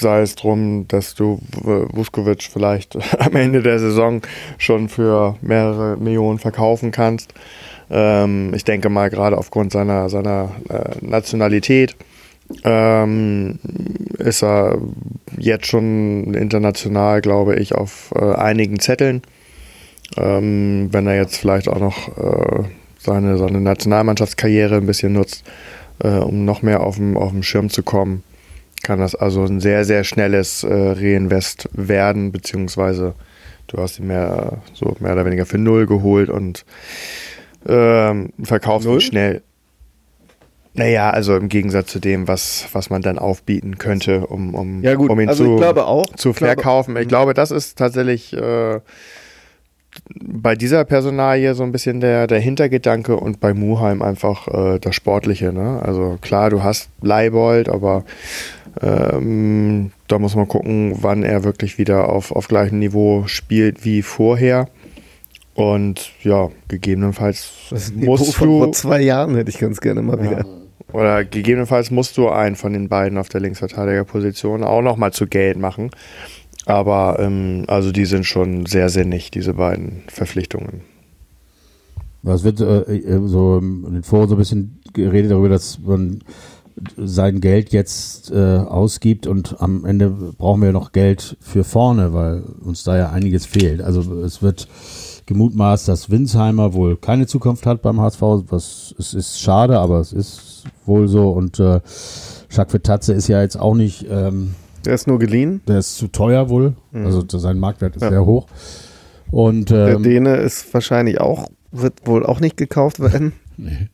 sei es drum, dass du Vuskovic vielleicht am Ende der Saison schon für mehrere Millionen verkaufen kannst. Ähm, ich denke mal, gerade aufgrund seiner, seiner äh, Nationalität ähm, ist er jetzt schon international, glaube ich, auf äh, einigen Zetteln. Ähm, wenn er jetzt vielleicht auch noch äh, seine, seine Nationalmannschaftskarriere ein bisschen nutzt, äh, um noch mehr auf dem, auf dem Schirm zu kommen, kann das also ein sehr, sehr schnelles äh, Reinvest werden, beziehungsweise du hast ihn mehr, so mehr oder weniger für null geholt und ähm, verkaufst ihn Null? schnell. Naja, also im Gegensatz zu dem, was, was man dann aufbieten könnte, um, um, Ja gut, um ihn also zu, ich glaube auch. zu ich glaube- verkaufen. Ich glaube, das ist tatsächlich äh, bei dieser Personalie so ein bisschen der, der Hintergedanke und bei Muheim einfach äh, das Sportliche. Ne? Also klar, du hast Leibold, aber ähm, da muss man gucken, wann er wirklich wieder auf, auf gleichem Niveau spielt wie vorher. Und ja, gegebenenfalls Das ist ein Niveau musst von du vor zwei Jahren hätte ich ganz gerne mal wieder. oder gegebenenfalls musst du einen von den beiden auf der Linksverteidigerposition auch nochmal zu Geld machen. Aber ähm, also die sind schon sehr sinnig, diese beiden Verpflichtungen. es wird äh, äh, so in den Foren so ein bisschen geredet darüber, dass man sein Geld jetzt äh, ausgibt und am Ende brauchen wir noch Geld für vorne, weil uns da ja einiges fehlt. Also es wird gemutmaßt, dass Winsheimer wohl keine Zukunft hat beim HSV. Was es ist schade, aber es ist wohl so. Und äh, Jacques Tatze ist ja jetzt auch nicht, ähm, Der ist nur geliehen. der ist zu teuer wohl. Also sein Marktwert ist Ja. sehr hoch. Und Der ähm, Däne ist wahrscheinlich auch, wird wohl auch nicht gekauft werden.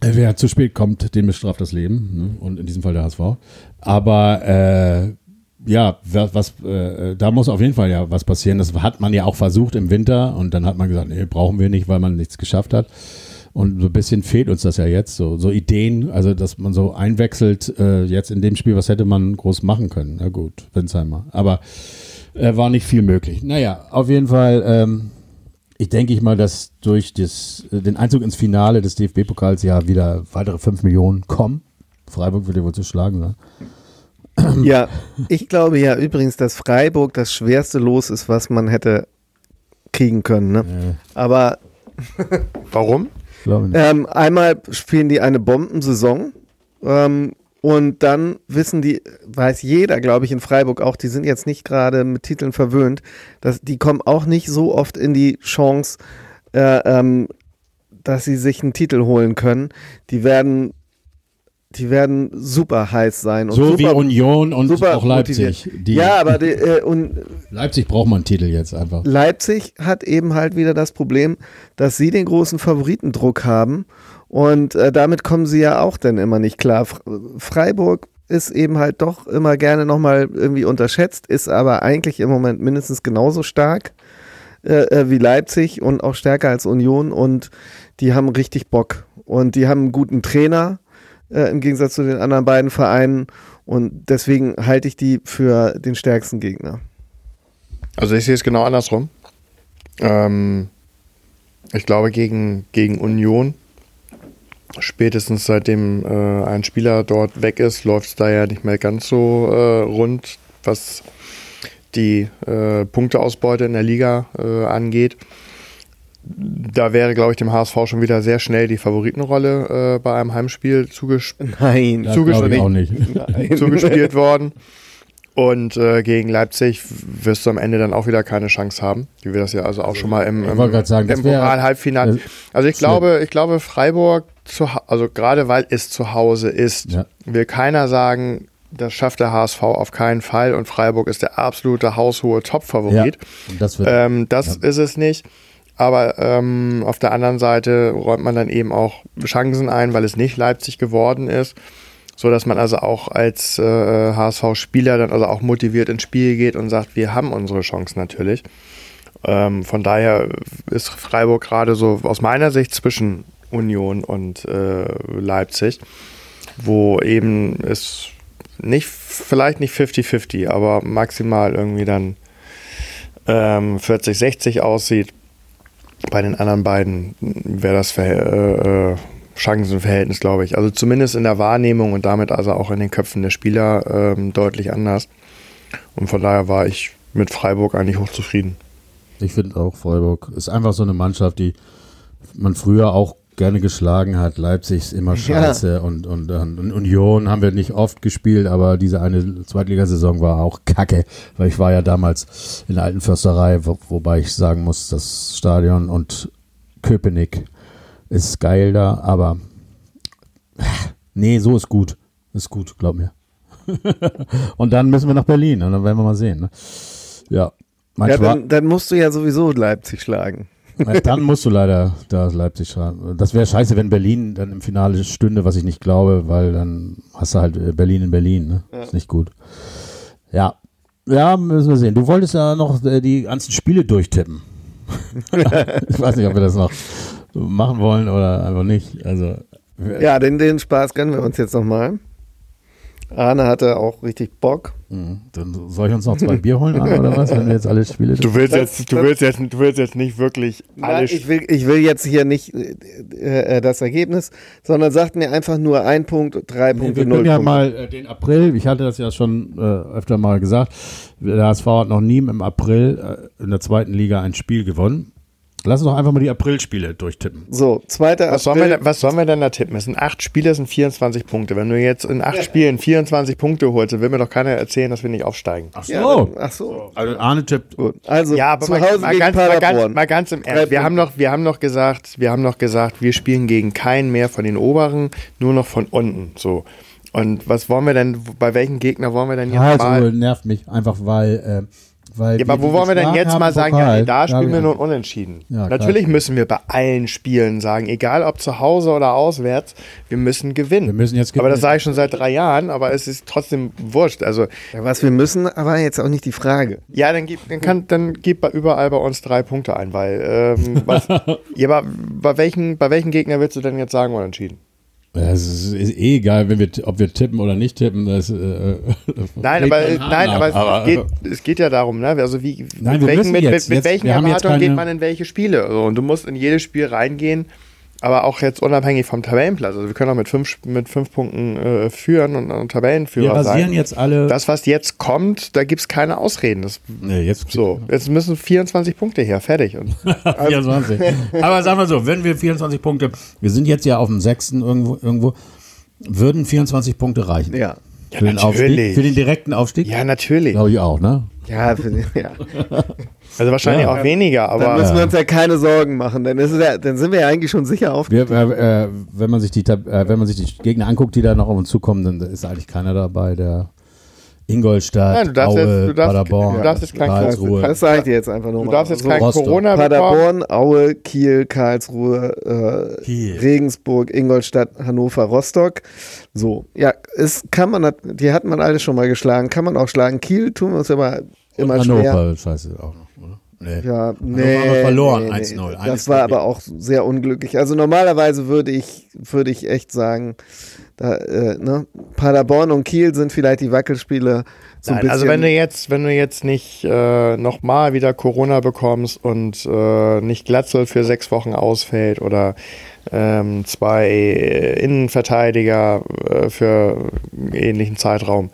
Wer zu spät kommt, den bestraft das Leben. Ne? Und in diesem Fall der HSV. Aber äh, ja, was, äh, da muss auf jeden Fall ja was passieren. Das hat man ja auch versucht im Winter und dann hat man gesagt, nee, brauchen wir nicht, weil man nichts geschafft hat. Und so ein bisschen fehlt uns das ja jetzt, so, so Ideen, also dass man so einwechselt, äh, jetzt in dem Spiel, was hätte man groß machen können? Na gut, Winsheimer. Aber äh, war nicht viel möglich. Naja, auf jeden Fall, ähm, ich denke ich mal, dass durch das, äh, den Einzug ins Finale des DFB-Pokals ja wieder weitere 5 Millionen kommen. Freiburg wird ja wohl zu schlagen sein. ja, ich glaube ja übrigens, dass Freiburg das schwerste Los ist, was man hätte kriegen können. Ne? Aber Warum? Ich glaube nicht. ähm, einmal spielen die eine Bombensaison ähm, und dann wissen die, weiß jeder, glaube ich, in Freiburg auch, die sind jetzt nicht gerade mit Titeln verwöhnt, dass die kommen auch nicht so oft in die Chance, äh, ähm, dass sie sich einen Titel holen können. Die werden die werden super heiß sein. Und so super, wie Union und super auch Leipzig. ja, aber die, äh, und Leipzig braucht man einen Titel jetzt einfach. Leipzig hat eben halt wieder das Problem, dass sie den großen Favoritendruck haben und äh, damit kommen sie ja auch dann immer nicht klar. Freiburg ist eben halt doch immer gerne nochmal irgendwie unterschätzt, ist aber eigentlich im Moment mindestens genauso stark äh, äh, wie Leipzig und auch stärker als Union und die haben richtig Bock und die haben einen guten Trainer äh, im Gegensatz zu den anderen beiden Vereinen und deswegen halte ich die für den stärksten Gegner. Also ich sehe es genau andersrum. Ähm, ich glaube, gegen, gegen Union, spätestens seitdem äh, ein Spieler dort weg ist, läuft es da ja nicht mehr ganz so äh, rund, was die äh, Punkteausbeute in der Liga äh, angeht. Da wäre, glaube ich, dem HSV schon wieder sehr schnell die Favoritenrolle äh, bei einem Heimspiel zugesch Nein, nicht. zugespielt worden. Und äh, gegen Leipzig wirst du am Ende dann auch wieder keine Chance haben, wie wir das ja also auch schon mal im, im, sagen, im Pokal-Halbfinale. das- Also ich glaube, ich glaube, Freiburg, zu, also gerade weil es zu Hause ist, Ja. will keiner sagen, das schafft der HSV auf keinen Fall und Freiburg ist der absolute haushohe Ja, Top-Favorit. und das wird, Ähm, das ist es nicht. Aber ähm, auf der anderen Seite räumt man dann eben auch Chancen ein, weil es nicht Leipzig geworden ist. So dass man also auch als äh, HSV-Spieler dann also auch motiviert ins Spiel geht und sagt, wir haben unsere Chance natürlich. Ähm, von daher ist Freiburg gerade so aus meiner Sicht zwischen Union und äh, Leipzig, wo eben es nicht, vielleicht nicht 50-50, aber maximal irgendwie dann ähm, 40-60 aussieht. Bei den anderen beiden wäre das Verhäl äh, äh, Chancenverhältnis, glaube ich. Also zumindest in der Wahrnehmung und damit also auch in den Köpfen der Spieler ähm, deutlich anders. Und von daher war ich mit Freiburg eigentlich hochzufrieden. ich finde auch Freiburg ist einfach so eine Mannschaft, die man früher auch gerne geschlagen hat. Leipzig ist immer scheiße und, und, und Union haben wir nicht oft gespielt, aber diese eine Zweitligasaison war auch kacke, weil ich war ja damals in der alten Försterei, wo, wobei ich sagen muss, das Stadion und Köpenick ist geil da, aber nee, so ist gut. Ist gut, glaub mir. und dann müssen wir nach Berlin und dann werden wir mal sehen. Ne? Ja. Ja, Manchmal, dann, dann musst du ja sowieso Leipzig schlagen. Ja, Dann musst du leider da Leipzig schreiben. Das wäre scheiße, wenn Berlin dann im Finale stünde, was ich nicht glaube, weil dann hast du halt äh, Berlin in Berlin. Ne? Ist nicht gut. Ja. Ja, müssen wir sehen. Du wolltest ja noch äh, die ganzen Spiele durchtippen. ich weiß nicht, ob wir das noch machen wollen oder einfach nicht. Also, Ja, den, den Spaß gönnen wir uns jetzt nochmal. Arne hatte auch richtig Bock. mh, dann soll ich uns noch zwei Bier holen, Arne, oder was, wenn wir jetzt alle Spiele Du willst jetzt, du willst jetzt, du willst jetzt nicht wirklich alle Nein, ich, will, ich will jetzt hier nicht äh, äh, das Ergebnis, sondern sagt mir einfach nur ein Punkt, drei Nee, Punkte, wir null ja Punkte. mal äh, den April, ich hatte das ja schon äh, öfter mal gesagt, der HSV hat noch nie im April äh, in der zweiten Liga ein Spiel gewonnen. Lass uns doch einfach mal die Aprilspiele durchtippen. So, zweiter Was sollen, wir April. denn, was sollen wir denn da tippen? Es sind acht Spiele, es sind 24 Punkte. Wenn du jetzt in acht Spielen 24 Punkte holst, dann will mir doch keiner erzählen, dass wir nicht aufsteigen. Ach Ja, dann- ach so. Also Arne tippt. Gut. Also Ja, aber zu mal, Hause mal, gegen ganz, mal, ganz, mal ganz im Ernst. Wir haben, noch, wir haben noch gesagt, wir haben noch gesagt, wir spielen gegen keinen mehr von den oberen, nur noch von unten. So. Und was wollen wir denn, bei welchen Gegner wollen wir denn jetzt Also mal? nervt mich einfach, weil, äh, weil Ja, aber wo wollen wir denn jetzt mal sagen, ja, nee, da spielen wir nun unentschieden. Ja, klar. Natürlich müssen wir bei allen Spielen sagen, egal ob zu Hause oder auswärts, wir müssen gewinnen. Wir müssen jetzt aber das gewinnen. sage ich schon seit drei Jahren, aber es ist trotzdem wurscht. Also, Ja, was wir müssen, aber jetzt auch nicht die Frage. ja, dann gib, dann kann, dann gib bei- überall bei uns drei Punkte ein, weil, ähm, was, ja, aber bei welchen, bei welchen Gegner willst du denn jetzt sagen unentschieden? Es ist, eh egal, wenn wir, ob wir tippen oder nicht tippen. Das, äh, Nein, aber, nein, ab. aber, es, geht, es geht ja darum, ne? Also wie, Nein, mit welchen, mit, jetzt- mit, mit jetzt- welchen Erwartungen geht man in welche Spiele? Und du musst in jedes Spiel reingehen, aber auch jetzt unabhängig vom Tabellenplatz. Also wir können auch mit fünf, mit fünf Punkten äh, führen und, und wir Tabellenführer rasieren sein. jetzt alle. Das, was jetzt kommt, da gibt es keine Ausreden. Das, nee, jetzt so, jetzt müssen 24 Punkte her, fertig. Und 24. Aber sagen wir so, wenn wir 24 Punkte, wir sind jetzt ja auf dem sechsten irgendwo, irgendwo würden 24 Punkte reichen. Ja. für, den natürlich. Aufstieg, für den direkten Aufstieg? ja, natürlich. Glaube ich auch, ne? Ja, für, ja. Also wahrscheinlich Ja. auch weniger, Dann aber müssen wir uns ja keine Sorgen machen. Dann, ist es ja, dann sind wir ja eigentlich schon sicher auf. Wir, äh, äh, wenn, man sich die, äh, wenn man sich die Gegner anguckt, die da noch auf uns zukommen, dann ist eigentlich keiner dabei, der Ingolstadt, Nein, du darfst Aue, jetzt- du darfst- Paderborn, du darfst jetzt kein- Karlsruhe. Das sage ich dir jetzt einfach nur du darfst jetzt So, kein Rostock. Corona bekommen. Paderborn, Aue, Kiel, Karlsruhe, äh, Kiel. Regensburg, Ingolstadt, Hannover, Rostock. So, ja, es kann man, die hat man alle schon mal geschlagen. Kann man auch schlagen. Kiel tun wir uns aber immer Und schwer. Hannover, scheiße, auch noch, oder? Nee. Ja, nee, haben wir verloren, nee, nee. 1-0. Das Eines war aber auch sehr unglücklich. Also normalerweise würde ich, würde ich echt sagen, da, äh, ne? Paderborn und Kiel sind vielleicht die Wackelspiele so ein Nein, also wenn du jetzt, wenn du jetzt nicht äh, nochmal wieder Corona bekommst und äh, nicht Glatzel für sechs Wochen ausfällt oder ähm, zwei Innenverteidiger äh, für einen ähnlichen Zeitraum,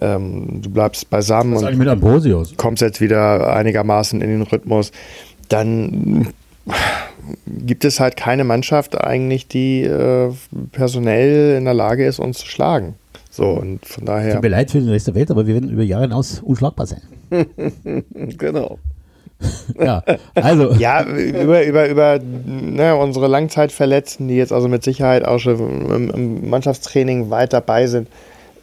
ähm, du bleibst beisammen Was und mit Ambrosius? kommst jetzt wieder einigermaßen in den Rhythmus, dann gibt es halt keine Mannschaft eigentlich, die äh, personell in der Lage ist, uns zu schlagen. So, und von daher. Tut mir leid für den Rest der Welt, aber wir werden über Jahre hinaus unschlagbar sein. genau. Ja, also, Ja, über, über, über ne, unsere Langzeitverletzten, die jetzt also mit Sicherheit auch schon im, im Mannschaftstraining weit dabei sind,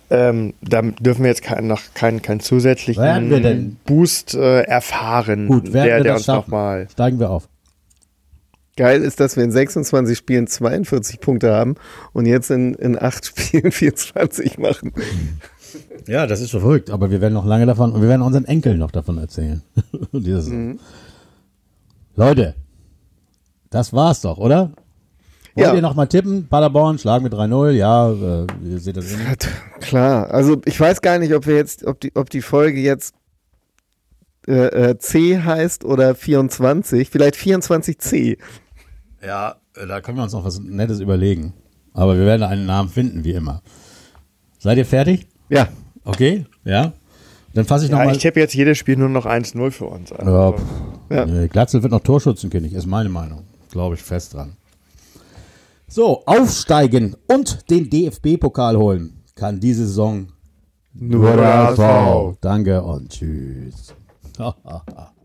ähm, da dürfen wir jetzt keinen noch keinen keinen zusätzlichen Werden wir denn? Boost äh, erfahren, gut, werden der, wir der das uns nochmal. steigen wir auf. Geil ist, dass wir in 26 Spielen 42 Punkte haben und jetzt in, in 8 Spielen 24 machen. Ja, das ist schon verrückt, aber wir werden noch lange davon und wir werden unseren Enkeln noch davon erzählen. Saison. Leute, das war's doch, oder? Wollt Ja. ihr noch mal tippen? Paderborn, schlagen wir 3-0, ja, äh, ihr seht das eh nicht. Klar, also ich weiß gar nicht, ob wir jetzt, ob die, ob die Folge jetzt äh, äh, C heißt oder 24, vielleicht 24C. Ja, äh, da können wir uns noch was Nettes überlegen. Aber wir werden einen Namen finden, wie immer. Seid ihr fertig? Ja, Okay, ja. Dann fasse ich Ja, nochmal. ich tippe jetzt jedes Spiel nur noch 1-0 für uns. an. Ja, Also, Ja. nee, Glatzel wird noch Torschützenkönig, ist meine Meinung. Glaube ich fest dran. So, aufsteigen und den DFB-Pokal holen kann diese Saison nur der HSV. Danke und tschüss.